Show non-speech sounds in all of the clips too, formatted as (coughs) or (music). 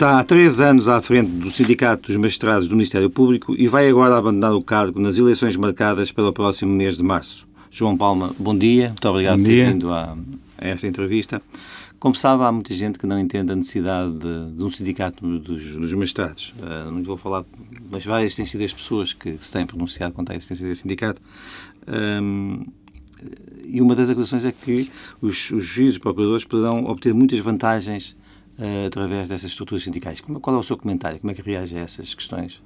Está há três anos à frente do Sindicato dos Magistrados do Ministério Público e vai agora abandonar o cargo nas eleições marcadas para o próximo mês de março. João Palma, bom dia. Muito obrigado por ter vindo a, a, esta entrevista. Como sabe, há muita gente que não entende a necessidade de, de um sindicato dos, dos magistrados. Uh, não vou falar, mas várias têm sido as pessoas que se têm pronunciado contra a existência desse sindicato. Um, e uma das acusações é que os, os juízes e procuradores poderão obter muitas vantagens uh, através dessas estruturas sindicais. Qual é o seu comentário? Como é que reage a essas questões?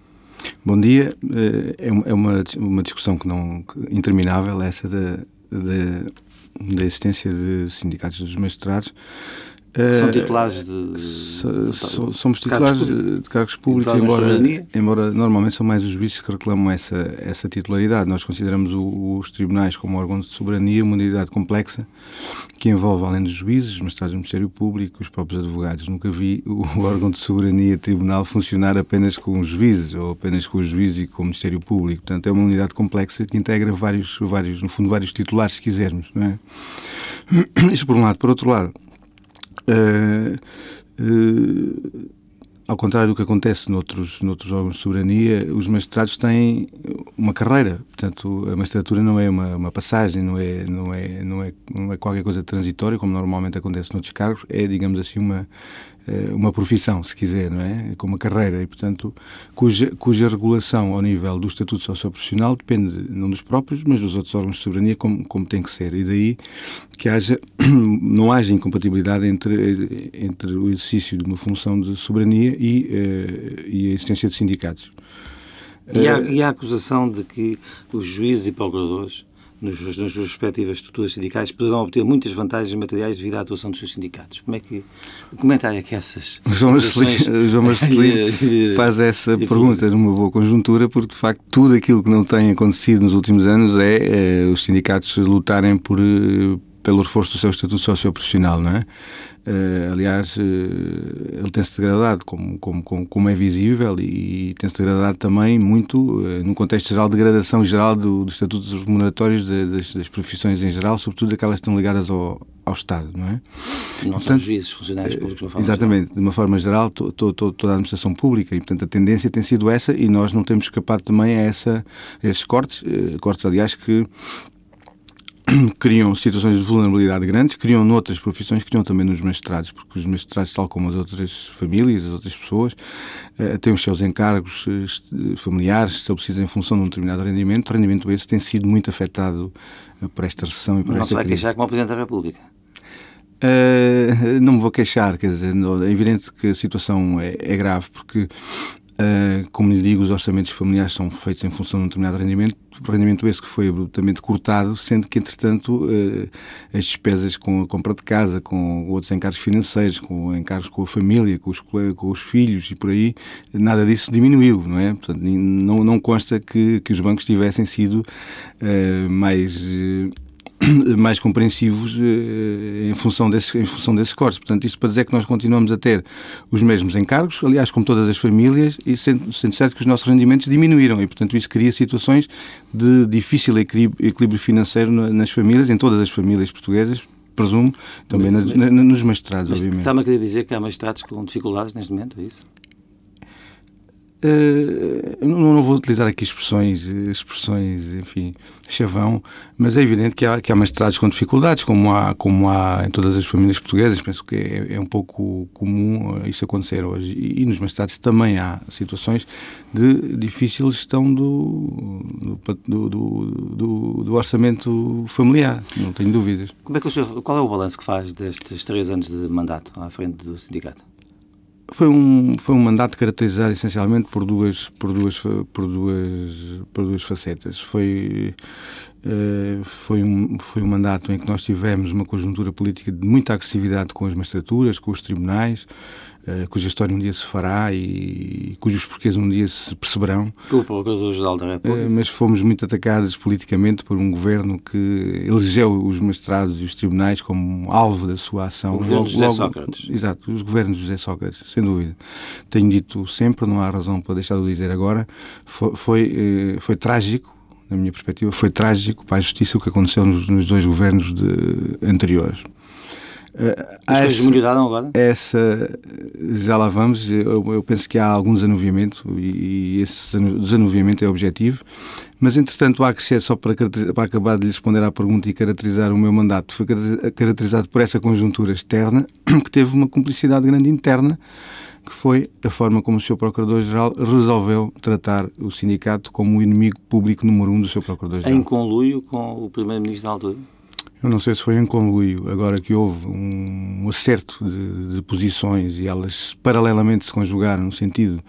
Bom dia. Eh, é, é uma, uma discussão que não interminável essa da, da, da existência de sindicatos dos magistrados são eh, titulares de. So, somos titulares cargos de cargos públicos, embora, embora normalmente são mais os juízes que reclamam essa, essa titularidade. Nós consideramos o, os tribunais como órgão de soberania uma unidade complexa que envolve, além dos juízes, os magistrados do Ministério Público, os próprios advogados. Nunca vi o (laughs) órgão de soberania tribunal funcionar apenas com os juízes ou apenas com os juízes e com o Ministério Público. Portanto, é uma unidade complexa que integra vários, vários no fundo, vários titulares, se quisermos. Não é? (clears throat) Isto por um lado. Por outro lado, Uh, uh, ao contrário do que acontece noutros, noutros órgãos de soberania, os magistrados têm uma carreira. Portanto, a magistratura não é uma, uma passagem, não é, não, é, não, é, não é qualquer coisa transitória, como normalmente acontece noutros cargos. É, digamos assim, uma, eh, uma profissão, se quiser, não é? Com uma carreira e, portanto, cuja, cuja regulação ao nível do Estatuto Socioprofissional depende não dos próprios, mas dos outros órgãos de soberania, como, como tem que ser. E daí que haja, (coughs) não haja incompatibilidade entre, entre o exercício de uma função de soberania e, uh, e a existência de sindicatos. E há, e há a acusação de que os juízes e procuradores nos, nas suas respectivas estruturas sindicais, poderão obter muitas vantagens materiais devido à atuação dos seus sindicatos. Como é que, o comentário é que essas... O (laughs) João Marcelino (laughs) faz essa pergunta numa boa conjuntura, porque, de facto, tudo aquilo que não tem acontecido nos últimos anos é, é os sindicatos lutarem por eh, pelo reforço do seu estatuto socioprofissional, não é? Uh, aliás, uh, ele tem-se degradado, como, como, como, é visível, e tem-se degradado também muito uh, no contexto geral, degradação geral do, dos remuneratórios de, das, das, profissões em geral, sobretudo aquelas que estão ligadas ao, ao Estado, não é? Não portanto, são juízes, funcionários públicos, de uma forma Exatamente, geral. de uma forma geral, to, to, to, toda a administração pública, e portanto a tendência tem sido essa, e nós não temos escapado também a, essa, a esses cortes, cortes, aliás, que (clears throat) criam situações de vulnerabilidade grandes, criam noutras profissões, criam também nos mestrados, porque os mestrados, tal como as outras famílias, as outras pessoas, eh, têm os seus encargos eh, familiares estabelecidos em função de um determinado rendimento. O rendimento esse tem sido muito afetado eh, por esta recessão e por Mas esta não se vai crise. queixar como o Presidente da República? Uh, não me vou queixar, quer dizer, é evidente que a situação é, é grave, porque Uh, como lhe digo, os orçamentos familiares são feitos em função de um determinado rendimento, rendimento esse que foi abruptamente cortado, sendo que, entretanto, uh, as despesas com a compra de casa, com outros encargos financeiros, com encargos com a família, com os, com os filhos e por aí, nada disso diminuiu, não é? Portanto, não, não consta que, que os bancos tivessem sido uh, mais (clears throat) mais compreensivos eh, em, função desses, em função desses cortes. Portanto, isto para dizer que nós continuamos a ter os mesmos encargos, aliás, como todas as famílias, e sendo, sendo certo que os nossos rendimentos diminuíram e, portanto, isso cria situações de difícil equilíbrio, financeiro nas famílias, em todas as famílias portuguesas, presumo, também nas, nos magistrados, obviamente. Está-me a querer dizer que há magistrados com dificuldades neste momento, é isso? Uh, não, não, vou utilizar aqui expressões, expressões, enfim, chavão, mas é evidente que há, que há magistrados com dificuldades, como há, como há em todas as famílias portuguesas. Penso que é, é um pouco comum isso acontecer hoje. E, e, nos magistrados também há situações de difícil gestão do, do, do, do, do orçamento familiar, não tenho dúvidas. Como é que o senhor, qual é o balanço que faz destes três anos de mandato à frente do sindicato? Foi um, foi um mandato caracterizado essencialmente por duas, por duas, por duas, por duas facetas. Foi, uh, foi, um, foi um mandato em que nós tivemos uma conjuntura política de muita agressividade com as magistraturas, com os tribunais, cuja história um dia se fará e cujos porquês um dia se perceberão. O Procurador-Geral da República. Uh, mas fomos muito atacados politicamente por um governo que elegeu os magistrados e os tribunais como alvo da sua ação. O governo de José logo, Sócrates. Exato, os governos de José Sócrates, sem dúvida. Tenho dito sempre, não há razão para deixar de dizer agora, foi, foi, foi trágico na minha perspectiva, foi trágico para a justiça o que aconteceu nos, nos dois governos de, anteriores. As coisas melhoraram agora? Essa, já lá vamos. Eu, eu penso que há algum desanuviamento e, e, esse desanuviamento é objetivo. Mas, entretanto, há que ser, só para, para acabar de lhe responder à pergunta e caracterizar o meu mandato, foi caracterizado por essa conjuntura externa (clears throat) que teve uma cumplicidade grande interna que foi a forma como o Sr. Procurador-Geral resolveu tratar o sindicato como o inimigo público número um do Sr. Procurador-Geral. Em conluio com o Primeiro-Ministro da altura? Eu não sei se foi em conluio, agora que houve um acerto de, de posições e elas paralelamente se conjugaram no sentido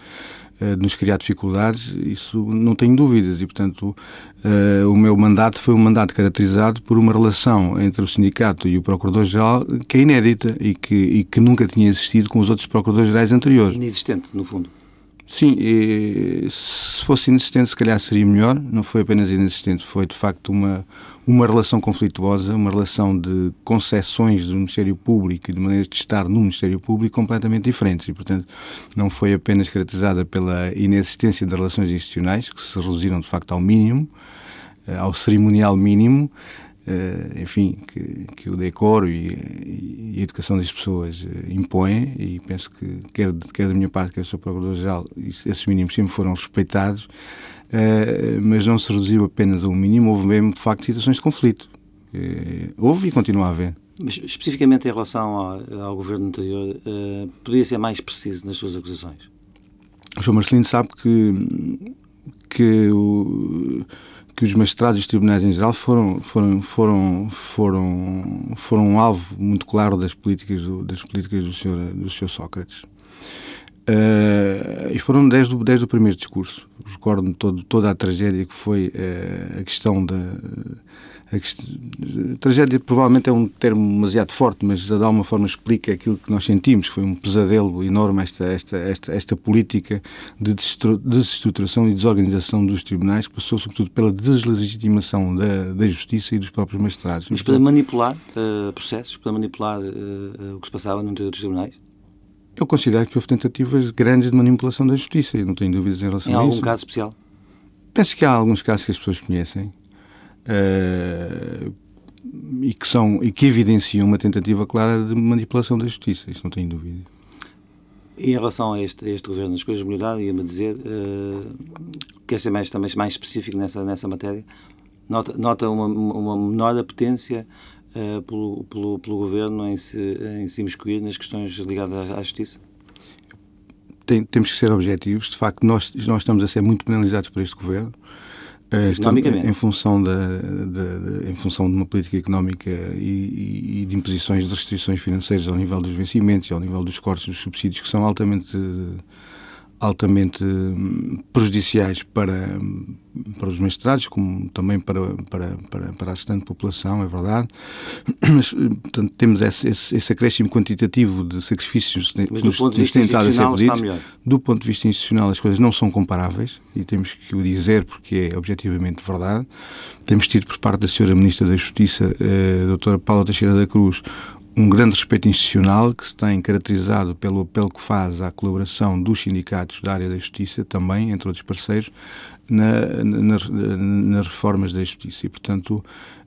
uh, de nos criar dificuldades, isso não tenho dúvidas. E, portanto, uh, o meu mandato foi um mandato caracterizado por uma relação entre o sindicato e o Procurador-Geral que é inédita e que, e que nunca tinha existido com os outros Procuradores-Gerais anteriores. Inexistente, no fundo. Sim, se fosse inexistente, se calhar seria melhor. Não foi apenas inexistente, foi de facto uma, uma relação conflituosa, uma relação de concessões do Ministério Público e de maneiras de estar no Ministério Público completamente diferentes. E, portanto, não foi apenas caracterizada pela inexistência de relações institucionais, que se reduziram de facto ao mínimo, eh, ao cerimonial mínimo, Uh, enfim, que, que, o decoro e, e, a educação das pessoas uh, impõem, e penso que, quer, quer da minha parte, quer do Sr. Procurador-Geral, esses mínimos sempre foram respeitados, mas não se reduziu apenas a um mínimo, houve mesmo, de facto, situações de conflito. houve e continua a haver. Mas, especificamente em relação ao, ao governo anterior, podia ser mais preciso nas suas acusações? O Sr. Marcelino sabe que, que o que os magistrados e os tribunais em geral foram foram foram foram foram um alvo muito claro das políticas do, das políticas do senhor do senhor Sócrates uh, e foram desde desde o primeiro discurso recordo-me toda a tragédia que foi uh, a questão da a, tragédia provavelmente é um termo demasiado forte, mas de alguma forma explica aquilo que nós sentimos. Foi um pesadelo enorme esta, esta, esta, esta política de desestruturação e desorganização dos tribunais, que passou sobretudo pela deslegitimação da, da justiça e dos próprios magistrados. Mas para manipular uh, processos, para manipular o que se passava no interior dos tribunais? Eu considero que houve tentativas grandes de manipulação da justiça, e não tenho dúvidas em relação em a isso. Em algum caso especial? Penso que há alguns casos que as pessoas conhecem, Uh, e que são e que evidenciam uma tentativa clara de manipulação da justiça, isso não tenho dúvida. E em relação a este, a este governo, as coisas melhoraram, ia-me dizer, uh, quer ser mais, também mais específico nessa, nessa matéria, nota, nota uma, uma menor apetência uh, pelo, pelo, pelo governo em se, em se imiscuir nas questões ligadas à, à justiça? Tem, temos que ser objetivos. De facto, nós, nós estamos a ser muito penalizados por este governo. Uh, em função, da, da, da, em função de uma política económica e, e, de imposições de restrições financeiras ao nível dos vencimentos e ao nível dos cortes dos subsídios que são altamente altamente hum, prejudiciais para, para os magistrados, como também para, para, para, para a restante população, é verdade. (clears throat) Mas, portanto, temos esse, esse, esse acréscimo quantitativo de sacrifícios que nos, nos tentado a ser pedidos. Do ponto de vista institucional, as coisas não são comparáveis e temos que o dizer porque é objetivamente verdade. Temos tido por parte da Sra. Ministra da Justiça, a eh, doutora Paula Teixeira da Cruz, um grande respeito institucional que se tem caracterizado pelo apelo que faz à colaboração dos sindicatos da área da justiça, também, entre outros parceiros, na, na, nas reformas da justiça. E, portanto,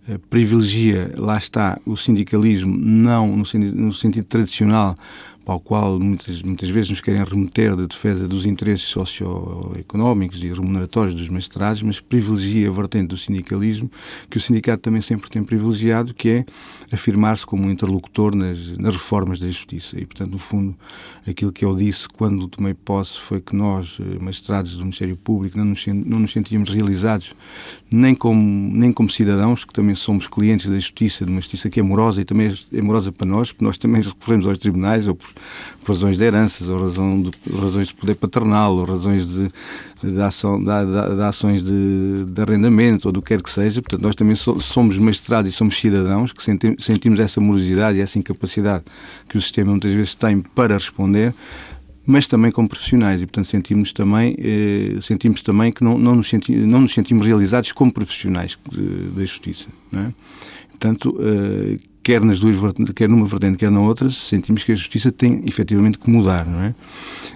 eh, privilegia, lá está, o sindicalismo, não no no sentido tradicional, ao qual muitas, muitas vezes nos querem remeter da defesa dos interesses socioeconómicos e remuneratórios dos magistrados, mas privilegia a vertente do sindicalismo, que o sindicato também sempre tem privilegiado, que é afirmar-se como um interlocutor nas, nas reformas da justiça. E, portanto, no fundo, aquilo que eu disse quando tomei posse foi que nós, eh, magistrados do Ministério Público, não nos, não nos sentíamos realizados nem como, nem como cidadãos, que também somos clientes da justiça, de uma justiça que é morosa e também é morosa para nós, porque nós também recorremos aos tribunais, ou por, por razões de heranças, ou razão de, razões de poder paternal, ou razões de, de, ação, de, de ações de, arrendamento, ou do que quer que seja. Portanto, nós também so, somos magistrados e somos cidadãos que sentimos, sentimos essa morosidade e essa incapacidade que o sistema muitas vezes tem para responder mas também como profissionais e portanto sentimos também eh, sentimos também que não, não, nos senti, não nos sentimos realizados como profissionais da justiça não é? portanto eh, quer nas duas quer numa vertente quer na outra sentimos que a justiça tem efetivamente que mudar não é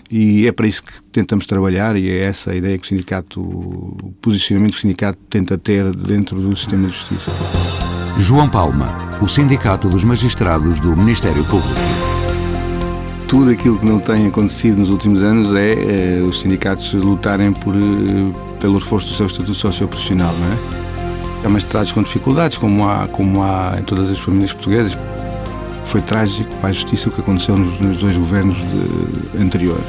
e é para isso que tentamos trabalhar e é essa a ideia que o sindicato o posicionamento que o sindicato tenta ter dentro do sistema de justiça João Palma o Sindicato dos Magistrados do Ministério Público. Tudo aquilo que não tem acontecido nos últimos anos é, é os sindicatos lutarem por, eh, pelo reforço do seu estatuto socioprofissional, não é? Há magistrados com dificuldades, como há, como há em todas as famílias portuguesas. Foi trágico para a justiça o que aconteceu nos, nos dois governos de, anteriores.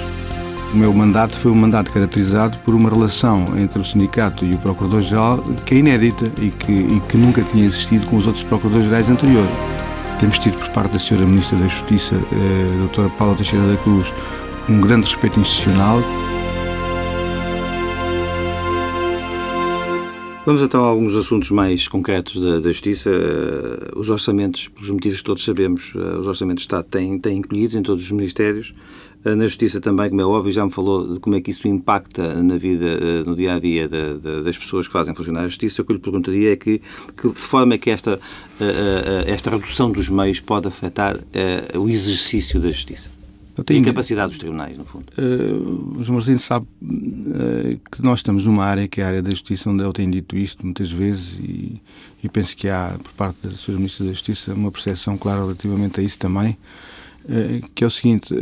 O meu mandato foi um mandato caracterizado por uma relação entre o sindicato e o Procurador-Geral que é inédita e que, e que nunca tinha existido com os outros Procuradores-Gerais anteriores. Temos tido por parte da Sra. Ministra da Justiça, eh, Doutora Paula Teixeira da Cruz, um grande respeito institucional. Vamos então a alguns assuntos mais concretos da, da Justiça. Uh, os orçamentos, pelos motivos que todos sabemos, uh, os orçamentos de Estado têm, têm incluídos em todos os ministérios. Uh, na Justiça também, como é óbvio, já me falou de como é que isso impacta na vida, no dia a dia das pessoas que fazem funcionar a Justiça. O que eu lhe perguntaria é que, que forma é que esta, esta redução dos meios pode afetar o exercício da Justiça? Tenho... E a capacidade dos tribunais, no fundo. Uh, o João Martins sabe uh, que nós estamos numa área que é a área da justiça, onde ele tem dito isto muitas vezes e, e penso que há, por parte da Sra. Ministra da Justiça, uma percepção clara relativamente a isso também, uh, que é o seguinte,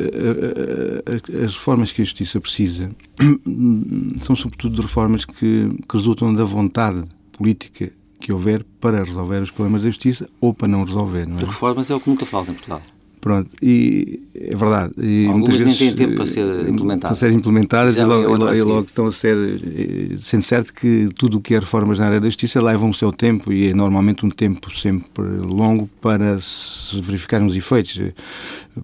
as reformas que a justiça precisa (clears throat) são sobretudo de reformas que, que resultam da vontade política que houver para resolver os problemas da justiça ou para não resolver. Não é? De reformas é o que nunca falta em Portugal. Pronto, e é verdade. E Algumas muitas vezes, nem têm tempo para ser eh, implementadas. Para serem implementadas e logo, e, e logo, estão a ser. Eh, sendo certo que tudo o que é reformas na área da justiça levam o seu tempo e é normalmente um tempo sempre longo para se verificarem os efeitos, eh,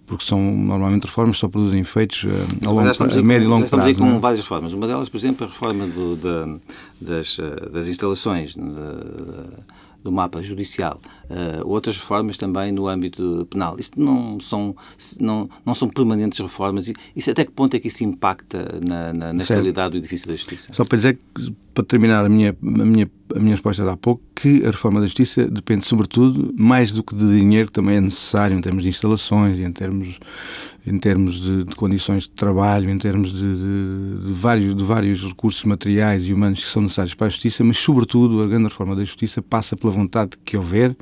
porque são normalmente reformas que só produzem efeitos a, longo, a médio e longo prazo. Estamos aí com é? várias reformas. Uma delas, por exemplo, a reforma do, da, das, das instalações. Da, do mapa judicial, uh, outras reformas também no âmbito penal. Isto não são, não, não são permanentes reformas. Isso, até que ponto é que isso impacta na, na, na estabilidade do edifício da justiça? Só para dizer que, para terminar a minha, a minha, a minha resposta de há pouco, que a reforma da justiça depende, sobretudo, mais do que de dinheiro, que também é necessário em termos de instalações, em termos em termos de, de, condições de trabalho, em termos de, de, de, vários, de vários recursos materiais e humanos que são necessários para a justiça, mas, sobretudo, a grande reforma da justiça passa pela vontade que houver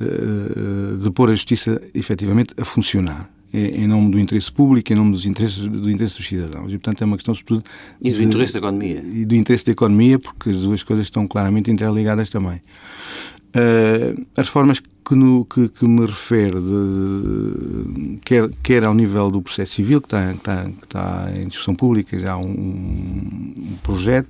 uh, de pôr a justiça, efetivamente, a funcionar. Em nome do interesse público, em nome dos interesses, do interesse dos cidadãos. E, portanto, é uma questão, sobretudo. E do interesse da economia. E do interesse da economia, porque as duas coisas estão claramente interligadas também. Uh, as reformas que, no, que, que me refere, de, quer, quer ao nível do processo civil, que está, que está, que em discussão pública, já um, um projeto,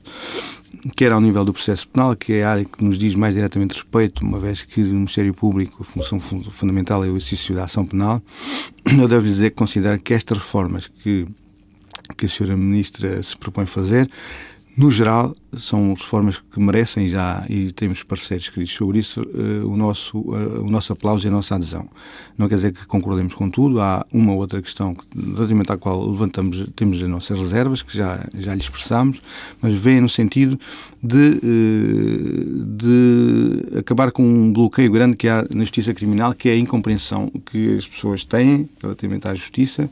quer ao nível do processo penal, que é a área que nos diz mais diretamente respeito, uma vez que no Ministério Público a função fundamental é o exercício da ação penal, (coughs) eu devo dizer que considero que estas reformas que, que a Sra. Ministra se propõe fazer no geral, são reformas que merecem já, e temos parceiros escritos sobre isso, uh, o, nosso, uh, o nosso aplauso e a nossa adesão. Não quer dizer que concordemos com tudo, há uma outra questão que, relativamente à qual levantamos, temos as nossas reservas, que já, já lhe expressamos, mas vem no sentido de, uh, de acabar com um bloqueio grande que há na justiça criminal, que é a incompreensão que as pessoas têm relativamente à justiça,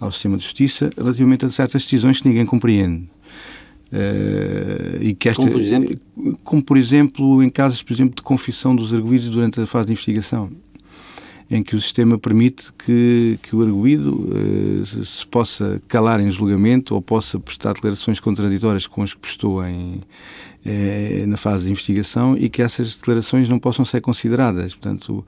ao sistema de justiça, relativamente a certas decisões que ninguém compreende. Uh, e que esta, como por exemplo? Como por exemplo em casos, por exemplo, de confissão dos arguídos durante a fase de investigação, em que o sistema permite que, que o arguído uh, se possa calar em julgamento ou possa prestar declarações contraditórias com as que prestou em, eh, na fase de investigação e que essas declarações não possam ser consideradas. Portanto,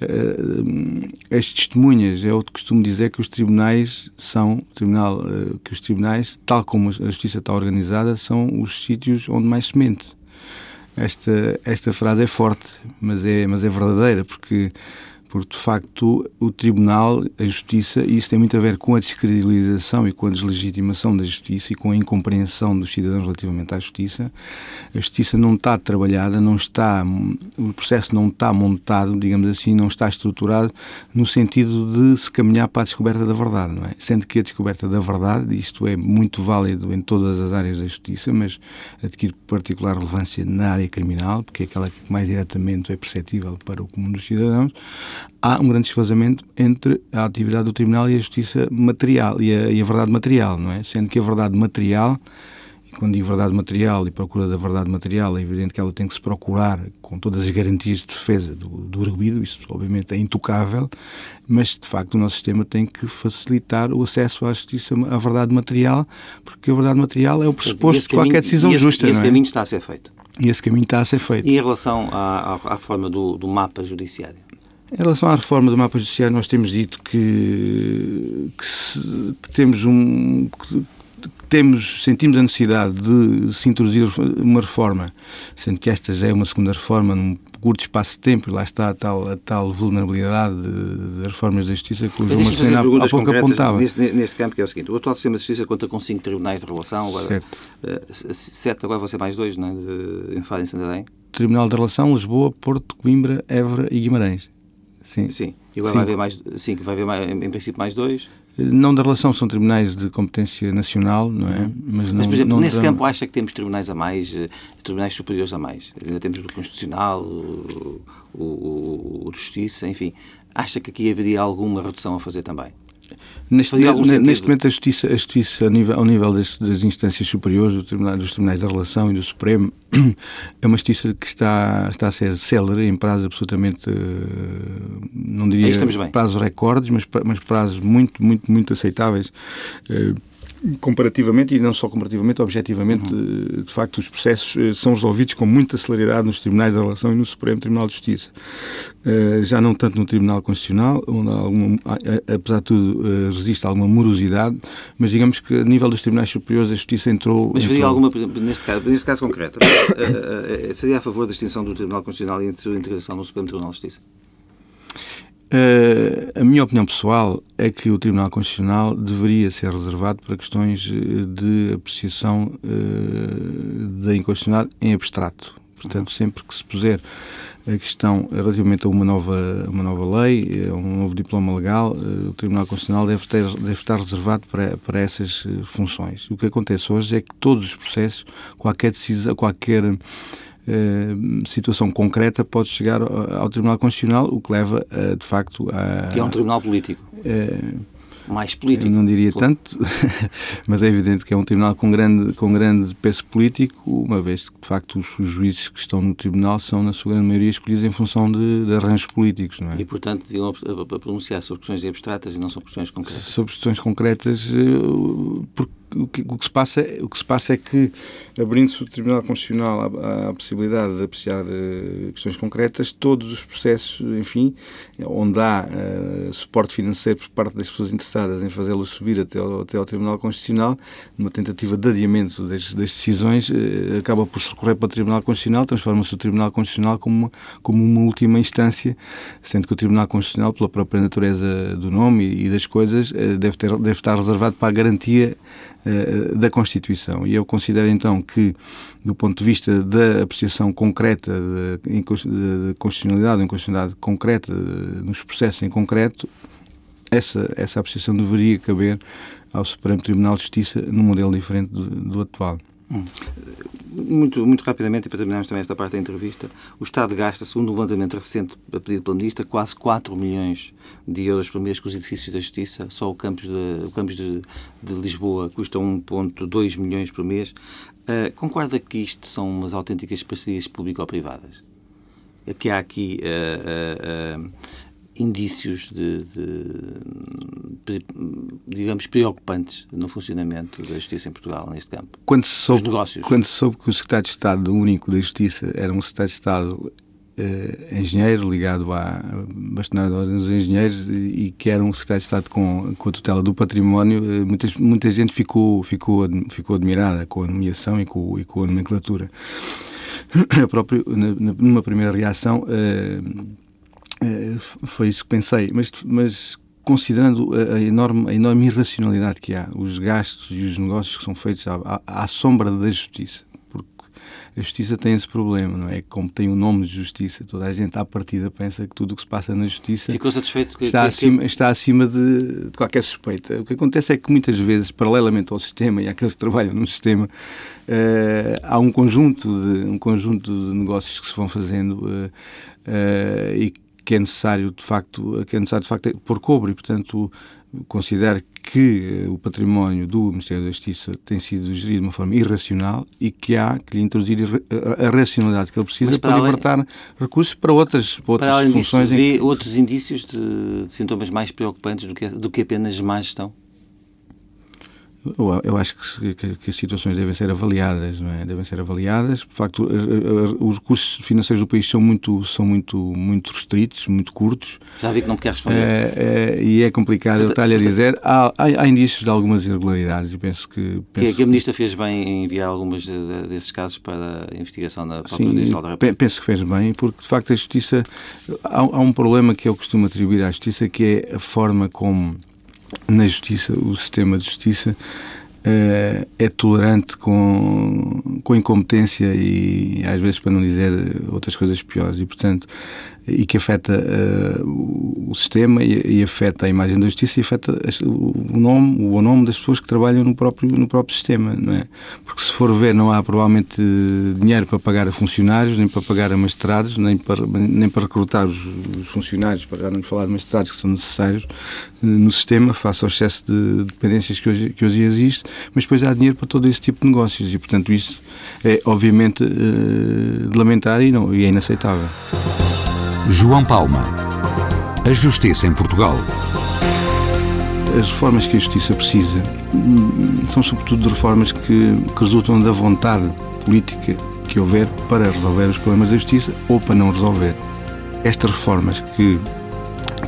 eh, as testemunhas, é que costumo dizer que os tribunais são, tribunal, eh, que os tribunais, tal como a justiça está organizada, são os sítios onde mais se mente. Esta, esta frase é forte, mas é, mas é verdadeira, porque porque de facto o Tribunal, a Justiça, e isso tem muito a ver com a descredibilização e com a deslegitimação da Justiça e com a incompreensão dos cidadãos relativamente à Justiça. A Justiça não está trabalhada, não está, o processo não está montado, digamos assim, não está estruturado no sentido de se caminhar para a descoberta da verdade, não é? Sendo que a descoberta da verdade, isto é muito válido em todas as áreas da Justiça, mas adquire particular relevância na área criminal, porque é aquela que mais diretamente é perceptível para o comum dos cidadãos, há um grande desfazamento entre a atividade do Tribunal e a justiça material e a, e a, verdade material, não é? Sendo que a verdade material E quando digo verdade material e procura da verdade material, é evidente que ela tem que se procurar com todas as garantias de defesa do, do arguido, isso obviamente é intocável, mas de facto o nosso sistema tem que facilitar o acesso à justiça, à verdade material, porque a verdade material é o pressuposto de qualquer decisão esse, justa. E esse é? caminho está a ser feito. E esse caminho está a ser feito. E em relação à, à, à reforma do, do mapa judiciário? Em relação à reforma do mapa judiciário, nós temos dito que, que, se, que temos um. Que, temos, sentimos a necessidade de se introduzir uma reforma, sendo que esta já é uma segunda reforma num curto espaço de tempo, e lá está a tal, a tal vulnerabilidade das reformas da Justiça que o João Marcelino há, há pouco apontava. Neste, neste campo, que é o seguinte, o atual sistema de Justiça conta com cinco tribunais de relação, agora, certo. Uh, sete, agora vão ser mais dois, não é? De, em Faro e Santarém. Tribunal de Relação, Lisboa, Porto, Coimbra, Évora e Guimarães. Sim. Sim. E vai haver mais, sim, vai haver mais, em princípio mais dois. Não da relação, são tribunais de competência nacional, não é? Mas, não, Mas por exemplo, nesse campo acha que temos tribunais a mais, eh, tribunais superiores a mais? Ainda temos o Constitucional, o, o, o de Justiça, enfim. Acha que aqui haveria alguma redução a fazer também? Neste, neste momento, a Justiça, a justiça ao nível, ao nível das, das instâncias superiores, do tribunal, dos Tribunais da Relação e do Supremo, (clears throat) é uma Justiça que está, está a ser célere em prazos absolutamente, eh, não diria prazos recordes, mas, mas prazos muito, muito, muito aceitáveis eh, comparativamente, e não só comparativamente, objetivamente, uhum. de facto, os processos eh, são resolvidos com muita celeridade nos tribunais da relação e no Supremo Tribunal de Justiça. Uh, já não tanto no Tribunal Constitucional, onde, alguma, apesar de tudo, resiste alguma morosidade, mas digamos que a nível dos tribunais superiores a Justiça entrou... Mas veria alguma, neste caso, neste caso concreto, (coughs) seria a favor da extinção do Tribunal Constitucional e a sua integração no Supremo Tribunal de Justiça? Uh, a minha opinião pessoal é que o Tribunal Constitucional deveria ser reservado para questões eh, de apreciação uh, da inconstitucionalidade em abstrato. Portanto, sempre que se puser a questão relativamente a uma nova, uma nova lei, a um novo diploma legal, o Tribunal Constitucional deve, ter, deve estar reservado para, para essas funções. O que acontece hoje é que todos os processos, qualquer decisão, qualquer eh, situação concreta pode chegar ao, Tribunal Constitucional, o que leva, uh, de facto, a... Que é um tribunal político. Uh, mais político. Não diria tanto, (laughs) mas é evidente que é um tribunal com grande, com grande peso político, uma vez que, de facto, os, os juízes que estão no tribunal são, na sua grande maioria, escolhidos em função de, de arranjos políticos, não é? E, portanto, deviam pronunciar sobre questões abstratas e não sobre questões concretas. Sobre questões concretas, porque o que, o que, se passa, o que se passa é que, abrindo-se o Tribunal Constitucional à, à possibilidade de apreciar uh, questões concretas, todos os processos, enfim, onde há uh, suporte financeiro por parte das pessoas interessadas em fazê-los subir até ao, até ao Tribunal Constitucional, numa tentativa de adiamento das, das decisões, uh, acaba por se recorrer para o Tribunal Constitucional, transforma-se o Tribunal Constitucional como uma, como uma última instância, sendo que o Tribunal Constitucional, pela própria natureza do nome e, e das coisas, deve, ter, deve estar reservado para a garantia da Constituição. E eu considero então que, do ponto de vista da apreciação concreta de constitucionalidade, de inconstitucionalidade concreta, nos processos em concreto, essa, essa apreciação deveria caber ao Supremo Tribunal de Justiça num modelo diferente do, do atual. Muito, muito rapidamente, e para terminarmos também esta parte da entrevista, o Estado gasta, segundo um levantamento recente pedido pela Ministra, quase 4 milhões de euros por mês com os edifícios da Justiça. Só o campus de, o campus de, de Lisboa custa 1,2 milhões por mês. Uh, concorda que isto são umas autênticas parcerias público-privadas? Que há aqui uh, uh, indícios de, de, digamos, preocupantes no funcionamento da justiça em Portugal, neste campo. Quando se soube, negócios. Quando se soube que o secretário de Estado único da Justiça era um secretário de Estado eh, engenheiro ligado à bastonária da Ordem dos Engenheiros e que era um secretário de Estado com, com a tutela do património, eh, muita, muita gente ficou, ficou, ficou admirada com a nomeação e com, e com a nomenclatura. (coughs) Eu próprio, numa primeira reação, eh, foi isso que pensei, mas, mas considerando a, a, enorme, a enorme irracionalidade que há, os gastos e os negócios que são feitos à, à, à, sombra da justiça, porque a justiça tem esse problema, não é? Como tem o nome de justiça, toda a gente à partida pensa que tudo o que se passa na justiça que, está, que, acima, que... está acima de, de, qualquer suspeita. O que acontece é que muitas vezes, paralelamente ao sistema e àqueles que trabalham no sistema, uh, há um conjunto, de, um conjunto de negócios que se vão fazendo uh, uh, e que é necessário de facto que é necessário de facto pôr cobre e portanto considero que o património do Ministério da Justiça tem sido gerido de uma forma irracional e que há que lhe introduzir a racionalidade que ele precisa para, para além, libertar recursos para outras, para outras para funções. Disso, vê outros indícios de, de, sintomas mais preocupantes do que, do que apenas má gestão? Eu, eu acho que, que, que, as situações devem ser avaliadas, não é? Devem ser avaliadas. De facto, os recursos financeiros do país são muito, são muito, muito restritos, muito curtos. Já vi que não me quer responder. É, é, e é complicado, eu estar-lhe a dizer. Há, há, há, indícios de algumas irregularidades e penso que. Penso que, a Ministra fez bem em enviar alguns desses casos para a investigação da própria Sim, da República. Penso que fez bem, porque de facto a Justiça. Há, há um problema que eu costumo atribuir à Justiça, que é a forma como na justiça, o sistema de justiça uh, é tolerante com, com incompetência e às vezes para não dizer outras coisas piores. E portanto e que afeta uh, o sistema e, e, afeta a imagem da justiça e afeta o nome, o nome das pessoas que trabalham no próprio, no próprio sistema, não é? Porque se for ver, não há provavelmente dinheiro para pagar a funcionários, nem para pagar a magistrados, nem para, nem para recrutar os, os funcionários, para já não falar de magistrados que são necessários uh, no sistema, face ao excesso de dependências que hoje, que hoje existe, mas depois há dinheiro para todo esse tipo de negócios e, portanto, isso é obviamente uh, de lamentar e, não, e é inaceitável. João Palma. A Justiça em Portugal. As reformas que a Justiça precisa hum, são, sobretudo, reformas que, que resultam da vontade política que houver para resolver os problemas da Justiça ou para não resolver. Estas reformas que,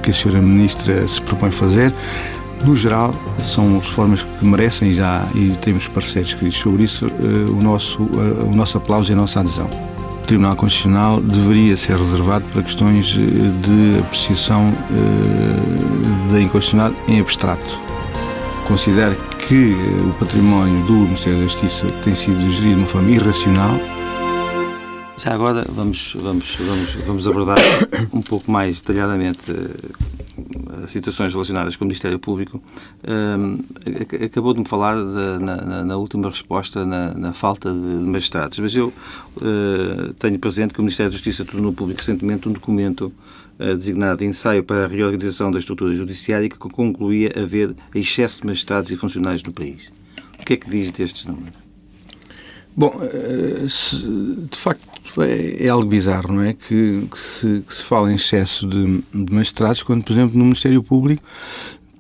que a Sra. Ministra se propõe fazer, no geral, são reformas que merecem já, e temos parceiros escritos sobre isso, eh, o nosso, eh, o nosso aplauso e a nossa adesão. Tribunal Constitucional deveria ser reservado para questões eh, de apreciação uh, da inconstitucionalidade em abstrato. Considero que uh, o património do Ministério da Justiça tem sido gerido de uma forma irracional. Já agora vamos, vamos, vamos, vamos abordar (coughs) um pouco mais detalhadamente situações relacionadas com o Ministério Público, um, acabou de me falar de, na, na, última resposta na, na, falta de magistrados, mas eu uh, tenho presente que o Ministério da Justiça tornou público recentemente um documento uh, designado Ensaio para a Reorganização da Estrutura Judiciária que concluía haver excesso de magistrados e funcionários no país. O que é que diz destes números? Bom, eh, de facto é, é algo bizarro, não é? Que, que, se, que se fala em excesso de, de magistrados, quando, por exemplo, no Ministério Público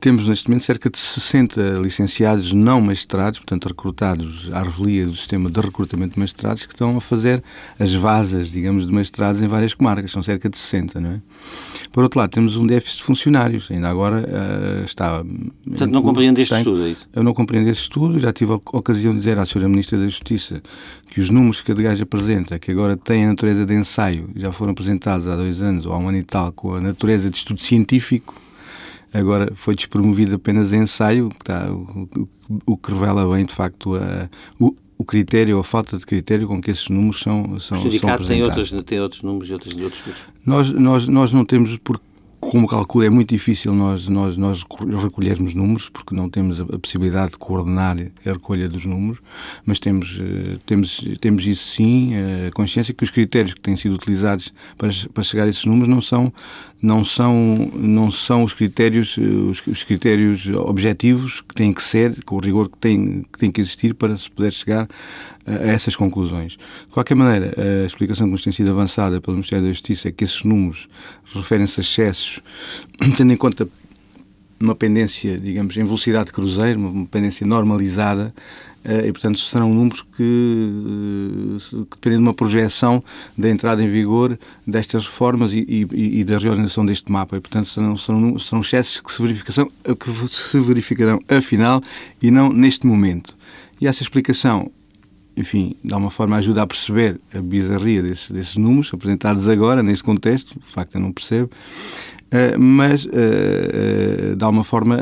temos neste momento cerca de 60 licenciados não magistrados, portanto recrutados à revelia do sistema de recrutamento de magistrados, que estão a fazer as vasas, digamos, de magistrados em várias comarcas. São cerca de 60, não é? Por outro lado, temos um déficit de funcionários. Ainda agora uh, está... Portanto, não compreende este estudo, é isso? Eu não compreendo este estudo. Já tive a ocasião de dizer à Sra. Ministra da Justiça que os números que a DGAJ apresenta, que agora têm a natureza de ensaio, já foram apresentados há dois anos ou há um ano e tal, com a natureza de estudo científico, agora foi despromovido apenas em ensaio, está, o, o, o, que revela bem, de facto, a, o, o critério, a falta de critério com que esses números são, são, o sindicato tem outros, tem outros números e outros, outros estudos? Nós, nós, nós não temos, porque como calculo, é muito difícil nós, nós, nós recolhermos números, porque não temos a, possibilidade de coordenar a recolha dos números, mas temos, eh, temos, temos isso sim, a consciência que os critérios que têm sido utilizados para, para chegar a esses números não são, não são, não são os critérios, os, os critérios objetivos que têm que ser, com o rigor que tem, que tem que existir para se poder chegar a essas conclusões. De qualquer maneira, a explicação que nos tem sido avançada pelo Ministério da Justiça é que esses números referem-se a excessos, (clears throat) tendo em conta uma pendência, digamos, em velocidade de cruzeiro, uma pendência normalizada, eh, e, portanto, serão números que, eh, que dependem de uma projeção da entrada em vigor destas reformas e, e, e da reorganização deste mapa. E, portanto, serão, serão, serão excessos que se, verificação, que se verificarão afinal e não neste momento. E essa explicação enfim, de alguma forma ajuda a perceber a bizarria desses, desses números apresentados agora, neste contexto, de facto eu não percebo, uh, mas uh, uh, de alguma forma,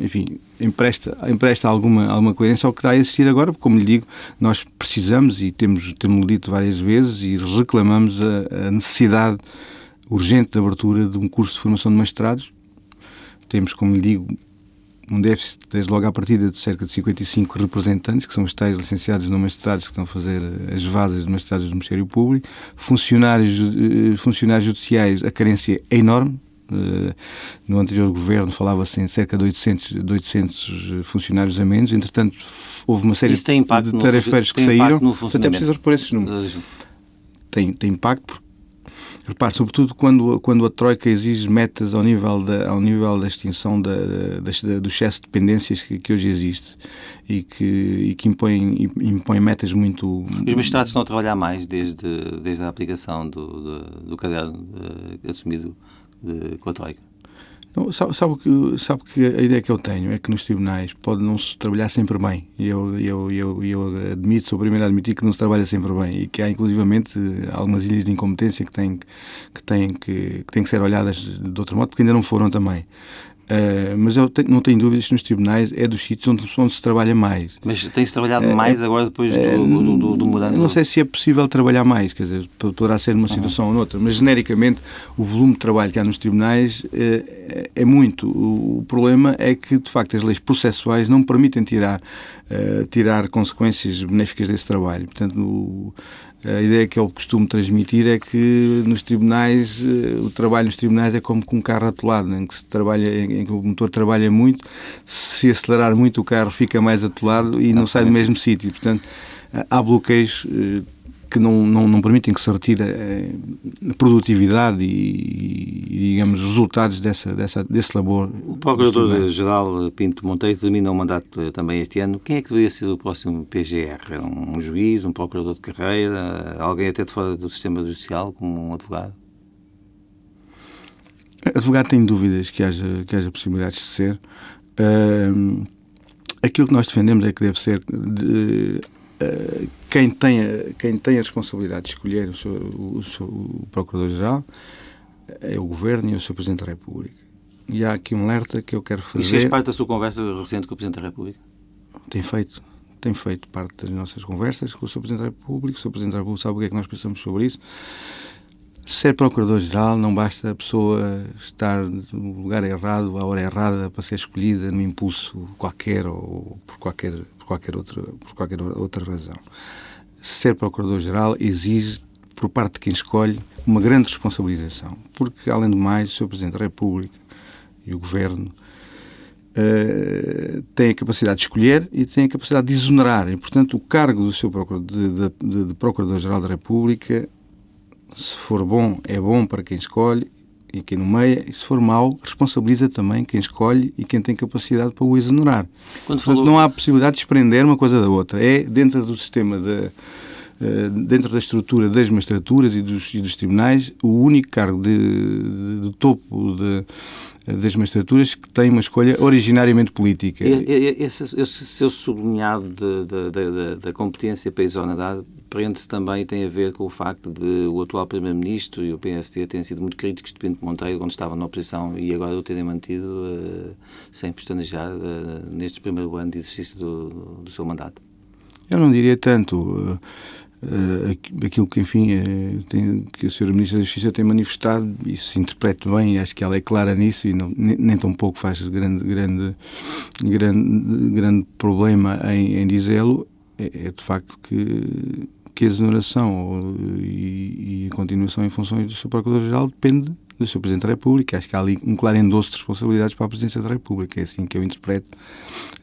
enfim, empresta, empresta alguma, alguma coerência ao que está a existir agora, porque, como lhe digo, nós precisamos e temos, temos dito várias vezes e reclamamos a, a necessidade urgente de abertura de um curso de formação de magistrados. Temos, como lhe digo, um déficit, desde logo à partida, de cerca de 55 representantes, que são os tais licenciados não magistrados que estão a fazer as vasas de magistrados do Ministério Público, funcionários, eh, funcionários judiciais, a carência é enorme, eh, no anterior governo falava-se em cerca de 800, de 800 funcionários a menos. Entretanto, houve uma série de tarefeiros que saíram. Portanto, é preciso repor esses números. Tem, tem impacto porque Repare, sobretudo quando, quando a Troika exige metas ao nível da, ao nível da extinção da, da, do excesso de dependências que, que, hoje existe e que, e que impõe, impõe metas muito... Os magistrados estão a trabalhar mais desde, desde a aplicação do, do, do caderno de, assumido de, com a Troika? Não, sabe, sabe, que, sabe que a ideia que eu tenho é que nos tribunais pode não se trabalhar sempre bem. Eu, eu, eu, eu admito, sou o primeiro a admitir que não se trabalha sempre bem e que há inclusivamente algumas ilhas de incompetência que têm que, têm que, que, têm que ser olhadas de outro modo, porque ainda não foram também. Uh, mas eu tenho, não tenho dúvidas que nos tribunais é dos sítios onde, onde se trabalha mais. Mas tem-se trabalhado uh, mais agora depois do, do, do, do mudando? Não sei se é possível trabalhar mais, quer dizer, poderá ser numa situação uhum. ou noutra, mas genericamente o volume de trabalho que há nos tribunais uh, é muito. O, o, problema é que, de facto, as leis processuais não permitem tirar, tirar consequências benéficas desse trabalho. Portanto, o, a ideia que eu costumo transmitir é que nos tribunais, eh, o trabalho nos tribunais é como com um carro atolado, em que, se trabalha, em que o motor trabalha muito, se acelerar muito o carro fica mais atolado e não, não sai do mesmo sítio. Portanto, há bloqueios eh, que não, não, não permitem que se retire eh, a produtividade e, e, digamos, resultados dessa, dessa, desse labor. O Procurador-Geral Pinto Monteiro termina o mandato eh, também este ano. Quem é que deveria ser o próximo PGR? Um juiz, um procurador de carreira, alguém até de fora do sistema judicial, como um advogado? Advogado tem dúvidas que haja, que haja possibilidades de ser. Uh, aquilo que nós defendemos é que deve ser de, quem tem, a, quem tem a responsabilidade de escolher o, seu, o, o Procurador-Geral é o Governo e o Sr. Presidente da República. E há aqui um alerta que eu quero fazer. E fez parte da sua conversa recente com o Presidente da República? Tem feito. Tem feito parte das nossas conversas com o Sr. Presidente da República. O Sr. Presidente da República sabe o que é que nós pensamos sobre isso. Ser Procurador-Geral não basta a pessoa estar no lugar errado, à hora errada, para ser escolhida num impulso qualquer ou por qualquer qualquer outra, por qualquer outra razão. Ser Procurador-Geral exige, por parte de quem escolhe, uma grande responsabilização, porque, além do mais, o Sr. Presidente da República e o Governo uh, têm a capacidade de escolher e têm a capacidade de exonerar. E, portanto, o cargo do seu Procurador, de, de, de Procurador-Geral da República, se for bom, é bom para quem escolhe e quem nomeia, e se for mau, responsabiliza também quem escolhe e quem tem capacidade para o exonerar. Quando Portanto, não há possibilidade de desprender uma coisa da outra. É dentro do sistema de, dentro da estrutura das magistraturas e dos, e dos tribunais, o único cargo de, de, de topo de, das magistraturas que tem uma escolha originariamente política. Esse, esse seu sublinhado da competência para exonerar prende-se também tem a ver com o facto de o atual Primeiro-Ministro e o PSD terem sido muito críticos de Pinto Monteiro quando estavam na oposição e agora o terem mantido uh, sem pestanejar uh, neste primeiro ano de exercício do, do seu mandato. Eu não diria tanto. Uh, uh, aquilo que, enfim, uh, tem, que a Sra. Ministra da Justiça tem manifestado, e se interpreta bem, acho que ela é clara nisso e não, nem, nem tão pouco faz grande, grande, grande, grande problema em, em dizê-lo, é, é, de facto que, que a exoneração e, e, a continuação em funções do seu Procurador-Geral depende do seu Presidente da República. Acho que há ali um claro endosso de responsabilidades para a Presidência da República. É assim que eu interpreto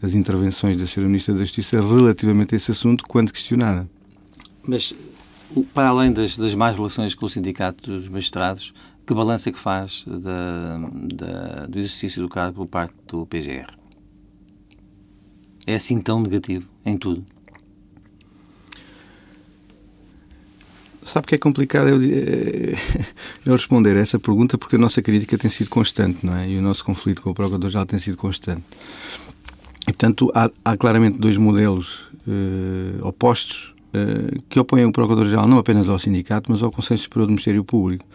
as intervenções da Sra. Ministra da Justiça relativamente a esse assunto, quando questionada. Mas, para além das, das más relações com o Sindicato dos Magistrados, que balança é que faz da, da, do exercício do cargo por parte do PGR? É assim tão negativo em tudo? Sabe que é complicado eu, (laughs) eu, responder a essa pergunta porque a nossa crítica tem sido constante, não é? E o nosso conflito com o Procurador-Geral tem sido constante. E, portanto, há, há claramente dois modelos uh, opostos que opõem o Procurador-Geral não apenas ao sindicato, mas ao Conselho Superior do Ministério Público.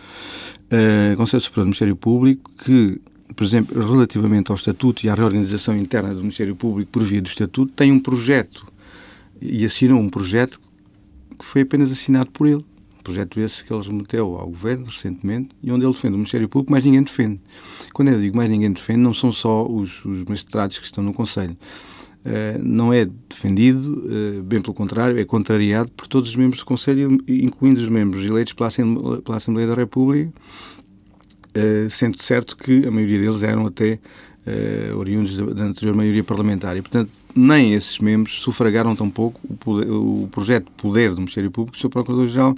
Uh, Conselho Superior do Ministério Público que, por exemplo, relativamente ao Estatuto e à reorganização interna do Ministério Público por via do Estatuto, tem um projeto e assinou um projeto que foi apenas assinado por ele projeto esse que ele remeteu ao Governo recentemente e onde ele defende o Ministério Público, mas ninguém defende. Quando eu digo mais ninguém defende, não são só os, os magistrados que estão no Conselho. Uh, não é defendido, uh, bem pelo contrário, é contrariado por todos os membros do Conselho, incluindo os membros eleitos pela Assembleia, da República, uh, sendo certo que a maioria deles eram até oriundos da, anterior maioria parlamentar. E, portanto, nem esses membros sufragaram tampouco o, poder, o projeto de poder do Ministério Público o seu Procurador-Geral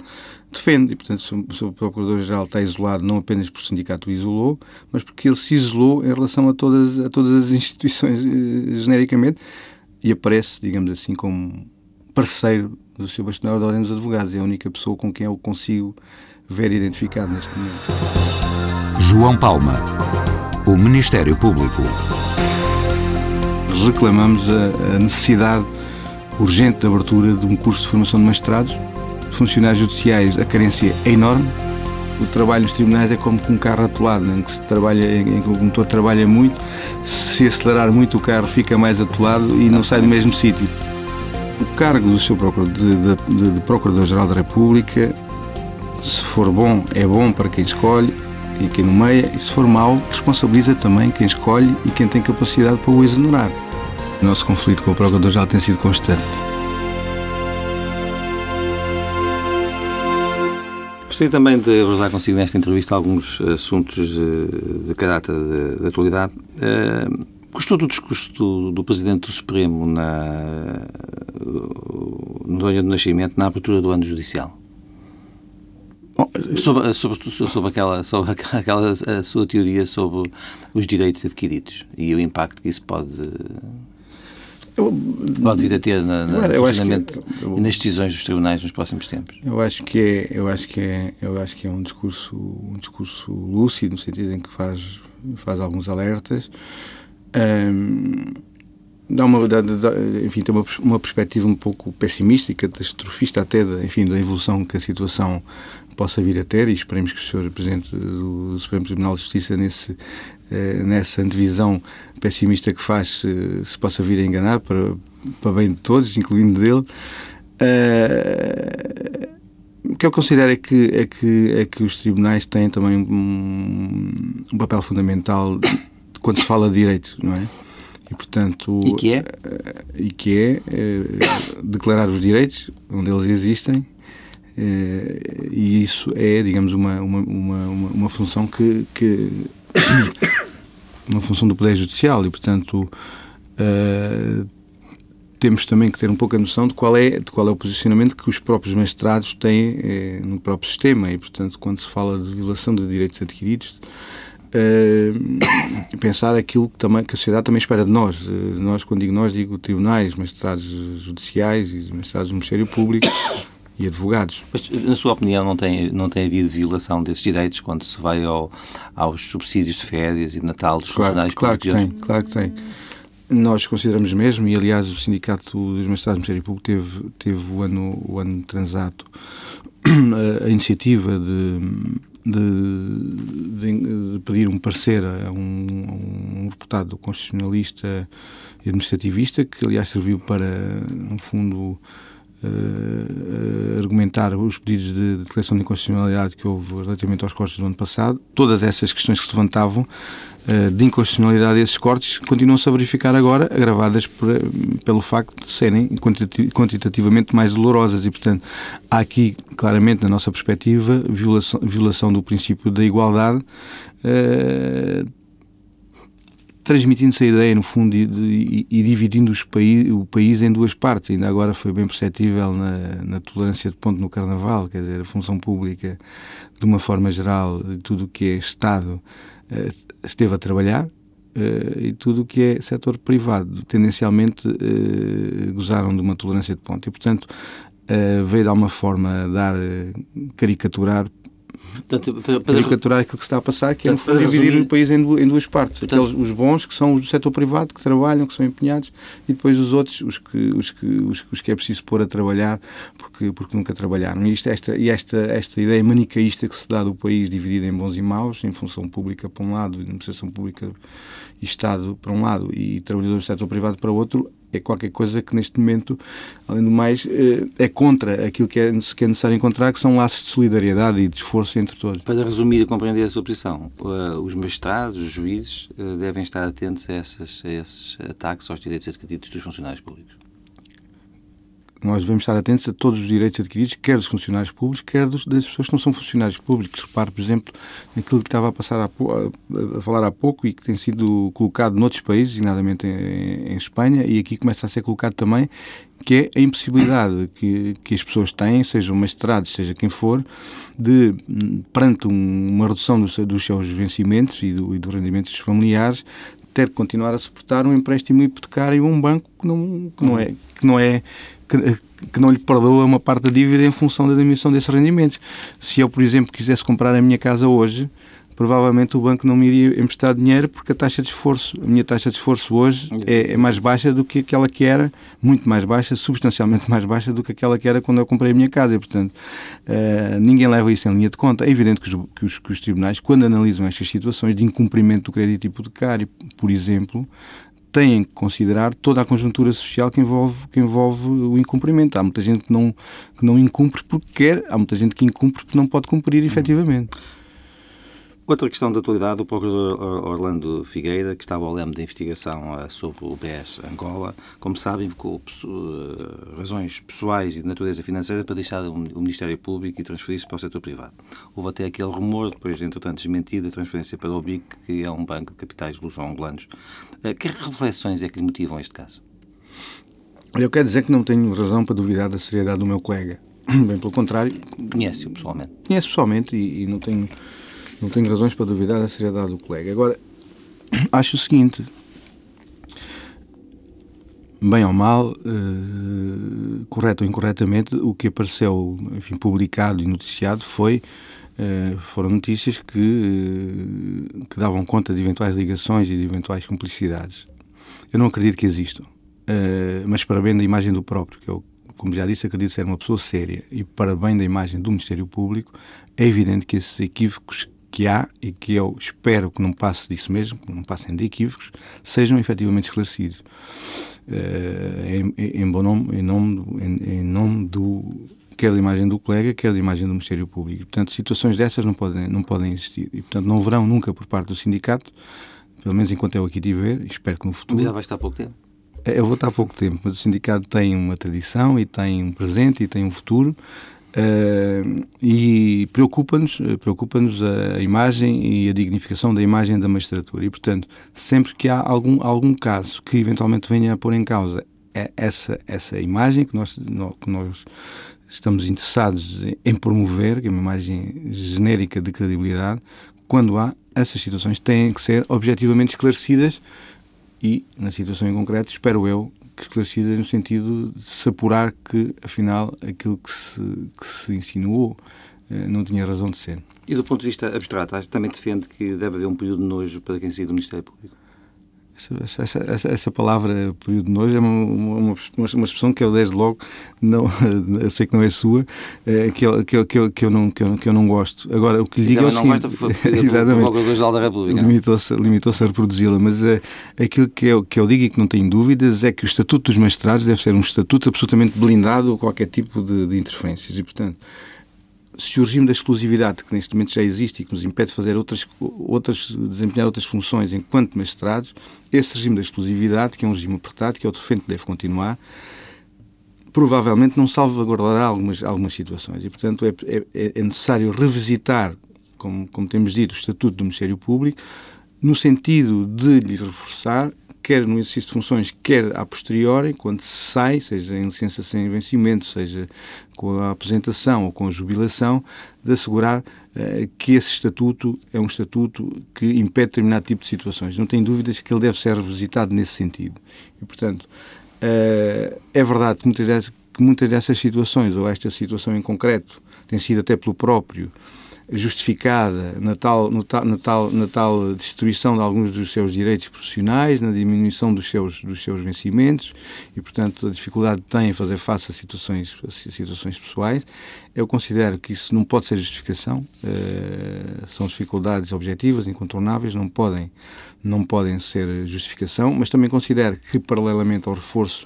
defende. E, portanto, o Procurador-Geral está isolado não apenas porque o sindicato o isolou, mas porque ele se isolou em relação a todas, a todas as (laughs) instituições eh, genericamente e aparece, digamos assim, como parceiro do seu bastonário da Ordem dos Advogados. É a única pessoa com quem eu consigo ver identificado neste momento. João Palma, o Ministério Público reclamamos a, a necessidade urgente de abertura de um curso de formação de magistrados. Funcionários judiciais, a carência é enorme. O trabalho nos tribunais é como com um carro atolado, em que, se trabalha, em que o motor trabalha muito. Se acelerar muito, o carro fica mais atolado e não sai do mesmo sítio. O cargo do seu procurador, de, de, de Procurador-Geral da República, se for bom, é bom para quem escolhe e quem nomeia, e se for mau, responsabiliza também quem escolhe e quem tem capacidade para o exonerar. O nosso conflito com o Procurador já tem sido constante. Gostaria também de abordar consigo nesta entrevista alguns assuntos de, de caráter de, de atualidade. Uh, gostou do discurso do, do, Presidente do Supremo na, no ano do nascimento, na abertura do ano judicial? Sobre, sobre, sobre, aquela, sobre aquela a sua teoria sobre os direitos adquiridos e o impacto que isso pode eu, pode vir a ter na, na eu funcionamento que, eu, nas decisões dos tribunais nos próximos tempos? Eu acho que é, eu acho que é, eu acho que é um discurso, um discurso lúcido no sentido em que faz faz alguns alertas. Um, dá uma, dá, enfim, tem uma, uma perspectiva um pouco pessimista e catastrofista até, da, enfim, da evolução que a situação possa vir a ter e esperemos que o Sr. Presidente do Supremo Tribunal de Justiça nesse, eh, nessa antevisão pessimista que faz se, se, possa vir a enganar para, para bem de todos, incluindo dele. Uh, o que eu considero é que, é que, é que os tribunais têm também um, um papel fundamental quando se fala de direitos, não é? E, portanto, e que é? Uh, e que é uh, declarar os direitos onde eles existem e isso é, digamos, uma, uma, uma, uma função que, que (coughs) uma função do Poder Judicial e, portanto, uh, temos também que ter um pouco a noção de qual é, de qual é o posicionamento que os próprios magistrados têm eh, no próprio sistema e, portanto, quando se fala de violação de direitos adquiridos, uh, (coughs) pensar aquilo que, também, que a sociedade também espera de nós. Uh, nós, quando digo nós, digo tribunais, magistrados judiciais e magistrados do Ministério Público, e advogados. Mas, na sua opinião, não tem, não tem havido violação desses direitos quando se vai ao, aos subsídios de férias e de Natal dos claro, funcionários claro que tem, claro que tem. Nós consideramos mesmo, e aliás o Sindicato dos Magistrados do Ministério Público teve, teve o, ano, o ano transato (clears throat) a, iniciativa de, de, de, de, pedir um parecer a um, um deputado constitucionalista e administrativista, que aliás serviu para, no fundo, uh, argumentar os pedidos de declaração de inconstitucionalidade que houve relativamente aos cortes do ano passado, todas essas questões que se levantavam uh, de inconstitucionalidade desses cortes continuam-se a verificar agora, agravadas por, pelo facto de serem quantitativamente mais dolorosas. E, portanto, há aqui, claramente, na nossa perspectiva, violação, violação do princípio da igualdade uh, transmitindo-se a ideia, no fundo, e, e, dividindo país, o país em duas partes. Ainda agora foi bem perceptível na, na, tolerância de ponto no Carnaval, quer dizer, a função pública, de uma forma geral, tudo o que é Estado eh, esteve a trabalhar, Uh, e tudo o que é setor privado, tendencialmente uh, gozaram de uma tolerância de ponto. E, portanto, veio de alguma forma dar, caricaturar Portanto, para, para caricaturar aquilo que se está a passar, que é no fundo, dividir resumir... o país em, duas, em duas partes. Portanto, Aqueles, os bons, que são os do setor privado, que trabalham, que são empenhados, e depois os outros, os que, os que, os, os que é preciso pôr a trabalhar, porque, porque nunca trabalharam. E, isto, esta, e esta, esta ideia manicaísta que se dá do país dividido em bons e maus, em função pública para um lado, administração pública e Estado para um lado, e trabalhadores do setor privado para o outro, é, qualquer coisa que neste momento, além do mais, eh, é contra aquilo que é, que é necessário encontrar, que são laços de solidariedade e de esforço entre todos. Para resumir e compreender a sua posição, eh, os magistrados, os juízes, eh, devem estar atentos a, essas, a esses ataques aos direitos adquiridos dos funcionários públicos nós devemos estar atentos a todos os direitos adquiridos, quer dos funcionários públicos, quer dos, das pessoas que não são funcionários públicos. Repare, por exemplo, naquilo que estava a, passar a, a, falar há pouco e que tem sido colocado noutros países, designadamente em, em, Espanha, e aqui começa a ser colocado também, que é a impossibilidade que, que as pessoas têm, sejam magistrados, seja quem for, de, perante uma redução dos, dos seus vencimentos e, do, e dos rendimentos familiares, ter que continuar a suportar um empréstimo hipotecário a um banco que não, que não é que não é que, que, não lhe perdoa uma parte da dívida em função da diminuição desses rendimentos. Se eu, por exemplo, quisesse comprar a minha casa hoje, provavelmente o banco não me iria emprestar dinheiro porque a taxa de esforço, a minha taxa de esforço hoje é, é, mais baixa do que aquela que era, muito mais baixa, substancialmente (laughs) mais baixa do que aquela que era quando eu comprei a minha casa. E, portanto, uh, ninguém leva isso em linha de conta. É evidente que os, que, os, que os tribunais, quando analisam estas situações de incumprimento do crédito hipotecário, por exemplo, têm que considerar toda a conjuntura social que envolve, que envolve o incumprimento. Há muita gente que não, que não incumpre porque quer, há muita gente que incumpre porque não pode cumprir efetivamente. Outra questão de atualidade, o procurador Orlando Figueira, que estava ao leme da investigação eh, sobre o BS Angola, como sabe, invocou eh, razões pessoais e de natureza financeira para deixar o Ministério Público e transferir-se para o setor privado. Houve até aquele rumor, depois de entretanto desmentida, a transferência para o BIC, que é um banco de capitais luso-angolanos. Eh, que reflexões é que lhe motivam este caso? Eu quero dizer que não tenho razão para duvidar da seriedade do meu colega. (clears throat) Bem pelo contrário. Conhece-o pessoalmente? Conhece pessoalmente e, e não tenho não tenho razões para duvidar da seriedade do colega. Agora, (coughs) acho o seguinte: bem ou mal, uh, correto ou incorretamente, o que apareceu, enfim, publicado e noticiado foi uh, foram notícias que, uh, que davam conta de eventuais ligações e de eventuais cumplicidades. Eu não acredito que existam, mas para bem da imagem do próprio, que eu, como já disse, acredito ser uma pessoa séria e para bem da imagem do Ministério Público, é evidente que esses equívocos que há e que eu espero que não passe disso mesmo, que não passem de equívocos, sejam efetivamente esclarecidos. Uh, em, em, bom nome, em, nome, em, em nome do quer da imagem do colega, quer da imagem do Ministério Público. Portanto, situações dessas não podem, não podem existir. E, portanto, não verão nunca por parte do sindicato, pelo menos enquanto eu aqui tiver, espero que no futuro... Mas já vai estar há pouco tempo. Eu vou estar há pouco tempo, mas o sindicato tem uma tradição e tem um presente e tem um futuro Uh, e preocupa-nos preocupa-nos a imagem e a dignificação da imagem da magistratura. E, portanto, sempre que há algum, algum caso que eventualmente venha a pôr em causa é essa, essa imagem que nós, que nós estamos interessados em promover, que é uma imagem genérica de credibilidade, quando há essas situações têm que ser objetivamente esclarecidas e, na situação em concreto, espero eu, esclarecidas no sentido de se apurar que, afinal, aquilo que se, que se insinuou eh, não tinha razão de ser. E do ponto de vista abstrato, também defende que deve haver um período de nojo para quem sair do Ministério Público? Essa, essa, essa, essa, palavra período de nojo é uma, uma, uma, expressão que eu desde logo não (laughs) eu sei que não é sua é, que, eu, que, eu, que, eu, que, eu não, que, eu, que eu não gosto. Agora o que lhe digo é o seguinte (laughs) exatamente. da República. Limitou-se limitou a reproduzi-la mas é, aquilo que eu, que eu digo e que não tenho dúvidas é que o estatuto dos magistrados deve ser um estatuto absolutamente blindado a qualquer tipo de, de interferências e portanto se o regime da exclusividade, que neste momento já existe e que nos impede de fazer outras, outras, desempenhar outras funções enquanto magistrados, esse regime da exclusividade, que é um regime apertado, que eu defendo que deve continuar, provavelmente não salvaguardará algumas, algumas situações. E, portanto, é, é, é necessário revisitar, como, como temos dito, o Estatuto do Ministério Público, no sentido de lhe reforçar quer no exercício de funções, quer a posteriori, quando se sai, seja em licença sem vencimento, seja com a aposentação ou com a jubilação, de assegurar uh, que esse estatuto é um estatuto que impede determinado tipo de situações. Não tenho dúvidas que ele deve ser revisitado nesse sentido. E, portanto, uh, é verdade que muitas dessas situações, ou esta situação em concreto, tem sido até pelo próprio justificada na tal, no tal, na, tal, na tal destruição de alguns dos seus direitos profissionais, na diminuição dos seus, dos seus vencimentos e, portanto, a dificuldade que tem em fazer face a situações, a situações pessoais. Eu considero que isso não pode ser justificação, uh, são dificuldades objetivas, incontornáveis, não podem, não podem ser justificação, mas também considero que, paralelamente ao reforço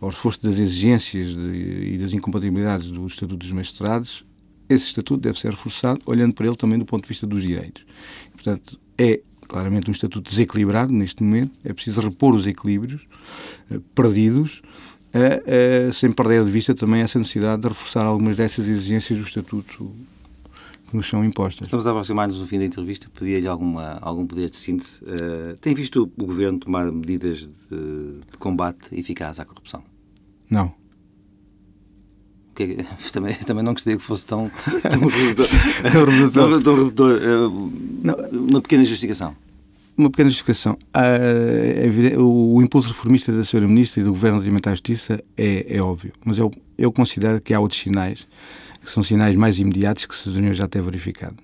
ao reforço das exigências de, e das incompatibilidades do Estatuto dos Magistrados, esse estatuto deve ser reforçado, olhando para ele também do ponto de vista dos direitos. Portanto, é claramente um estatuto desequilibrado neste momento, é preciso repor os equilíbrios eh, perdidos, eh, eh, sem perder de vista também essa necessidade de reforçar algumas dessas exigências do estatuto que nos são impostas. Estamos a aproximar-nos do fim da entrevista, pedia-lhe algum poder de síntese. tem visto o Governo tomar medidas de, de combate eficaz à corrupção? Não. Que, (laughs) também, também não gostaria que fosse tão, tão redutor. tão, (laughs) tão redutor. Uma pequena justificação. Uma pequena justificação. Ah, o, o, impulso reformista da Sra. Ministra e do Governo de à Justiça é, é óbvio, mas eu, eu considero que há outros sinais, que são sinais mais imediatos que se deveriam já ter verificado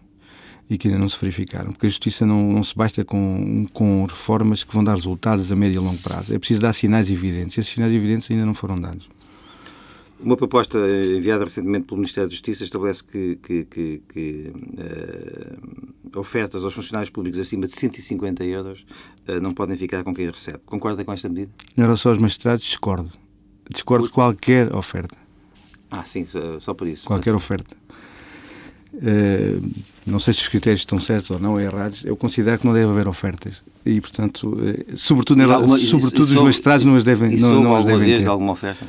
e que ainda não se verificaram, porque a justiça não, não se basta com, com reformas que vão dar resultados a médio e longo prazo. É preciso dar sinais evidentes. E esses sinais evidentes ainda não foram dados. Uma proposta enviada recentemente pelo Ministério da Justiça estabelece que, que, que, que uh, ofertas aos funcionários públicos acima de 150 euros uh, não podem ficar com quem recebe. Concorda com esta medida? Em relação aos magistrados, discordo. Discordo de qualquer oferta. Ah, sim, só, só por isso. Qualquer oferta. Uh, não sei se os critérios estão certos ou não, ou errados. Eu considero que não deve haver ofertas. E, portanto, sobretudo, alguma, sobretudo os magistrados não as devem, não, não as devem ter. alguma oferta?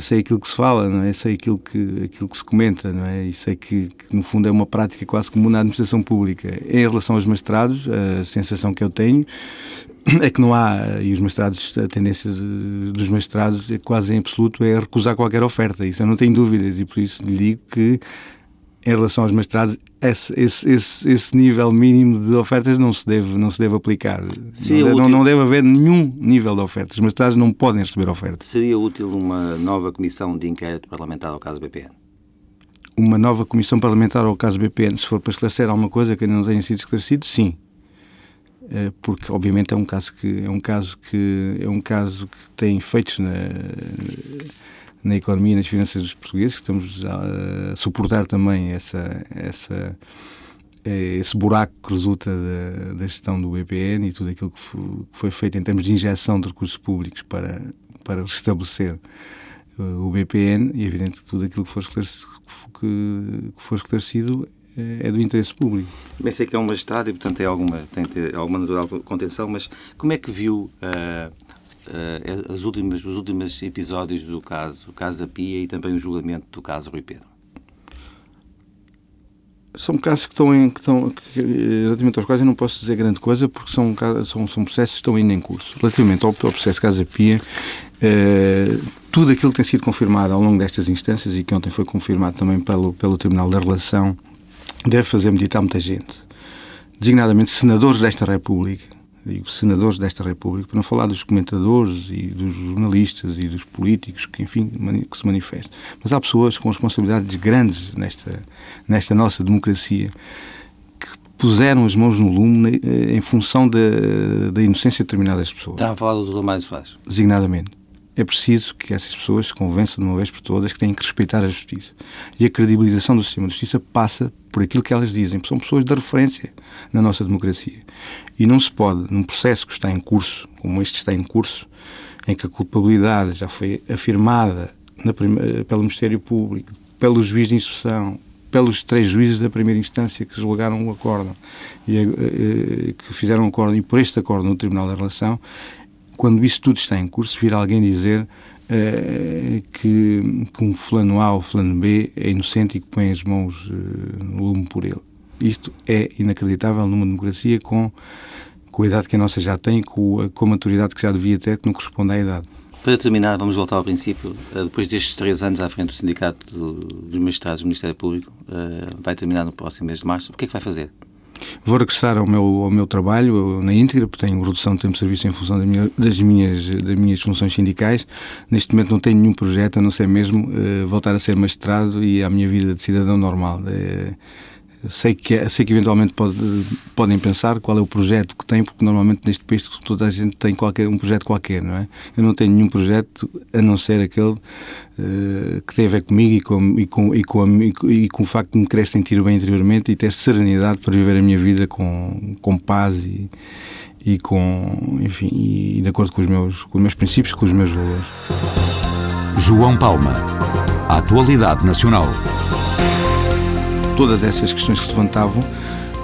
Sei aquilo que se fala, não é? Sei aquilo que, aquilo que se comenta, não é? E sei que, que, no fundo é uma prática quase comum na administração pública. Em relação aos mestrados, a sensação que eu tenho (coughs) é que não há, e os mestrados, a tendência dos mestrados é quase em absoluto é recusar qualquer oferta. Isso eu não tenho dúvidas e por isso lhe digo que em relação aos mestrados, esse, esse, esse, nível mínimo de ofertas não se deve, não se deve aplicar. Sim, não, deve, não, deve haver nenhum nível de ofertas. Os mestrados não podem receber ofertas. Seria útil uma nova comissão de inquérito parlamentar ao caso BPN? Uma nova comissão parlamentar ao caso BPN, se for para esclarecer alguma coisa que ainda não tenha sido esclarecido, sim. Eh, porque obviamente é um caso que é um caso que é um caso que tem efeitos na na economia e nas finanças dos portugueses, que estamos a, suportar também essa, essa, é, esse buraco que resulta da, da, gestão do BPN e tudo aquilo que foi, que foi, feito em termos de injeção de recursos públicos para, para restabelecer uh, o BPN e é evidente que tudo aquilo que for esclarecido, que, for esclarecido é, é do interesse público. Bem, sei que é um magistrado e, portanto, tem alguma, tem alguma natural contenção, mas como é que viu uh, uh, as últimas, os últimos episódios do caso, o caso da Pia e também o julgamento do caso Rui Pedro? São casos que estão em. Que estão, que, relativamente aos quais eu não posso dizer grande coisa, porque são, são, são processos que estão ainda em curso. Relativamente ao, ao processo Casa Pia, eh, tudo aquilo que tem sido confirmado ao longo destas instâncias e que ontem foi confirmado também pelo, pelo Tribunal da Relação, deve fazer meditar muita gente. Designadamente senadores desta República, digo, senadores desta República, para não falar dos comentadores e dos jornalistas e dos políticos que, enfim, que se manifestam. Mas há pessoas com responsabilidades grandes nesta, nesta nossa democracia que puseram as mãos no lume eh, em função da, da inocência de determinadas pessoas. Está a falar do Dr. Mário Soares? Designadamente. É preciso que essas pessoas se convençam de uma vez por todas que têm que respeitar a justiça. E a credibilização do sistema de justiça passa por aquilo que elas dizem. São pessoas de referência na nossa democracia. E não se pode, num processo que está em curso, como este está em curso, em que a culpabilidade já foi afirmada primeira, pelo Ministério Público, pelo juiz de instrução, pelos três juízes da primeira instância que julgaram o acórdão e uh, que fizeram o acórdão e por este acórdão no Tribunal da Relação, quando isso tudo está em curso, vir alguém dizer uh, que, que, um fulano A ou fulano B é inocente e que põe as mãos uh, no lume por ele. Isto é inacreditável numa democracia com, com a idade que a nossa já tem, com a, com a maturidade que já devia ter, que não corresponde à idade. Para terminar, vamos voltar ao princípio. Eh, depois destes três anos à frente do Sindicato dos Magistrados do Ministério Público, vai terminar no próximo mês de março. O que é que vai fazer? Vou regressar ao meu, ao meu trabalho na íntegra, porque tenho redução de tempo de serviço em função das minhas, das minhas funções sindicais. Neste momento não tenho nenhum projeto, a não ser mesmo uh, voltar a ser magistrado e à minha vida de cidadão normal. Uh, sei que, sei que eventualmente pode, podem pensar qual é o projeto que tem, porque normalmente neste país toda a gente tem qualquer, um projeto qualquer, não é? Eu não tenho nenhum projeto a não ser aquele uh, que tem a ver comigo e com, e, com, e, com a, e com o facto de me querer sentir bem interiormente e ter serenidade para viver a minha vida com, com paz e, e com, enfim, e de acordo com os meus, com os meus princípios, com os meus valores. João Palma, atualidade nacional todas essas questões que se levantavam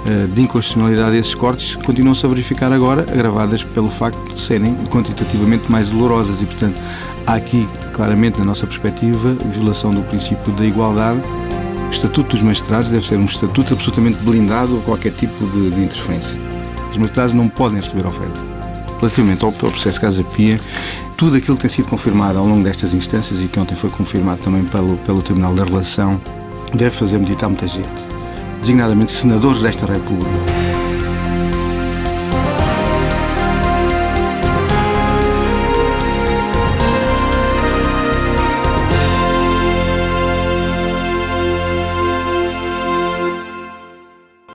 eh, de inconstitucionalidade desses cortes continuam-se a verificar agora, agravadas pelo facto de serem quantitativamente mais dolorosas e, portanto, há aqui, claramente, na nossa perspectiva, violação do princípio da igualdade. O Estatuto dos Magistrados deve ser um estatuto absolutamente blindado a qualquer tipo de, de interferência. Os magistrados não podem receber oferta. Relativamente ao, ao processo Casa Pia, tudo aquilo que tem sido confirmado ao longo destas instâncias e que ontem foi confirmado também pelo, pelo Tribunal da Relação deve fazer meditar muita gente, designadamente senadores desta República.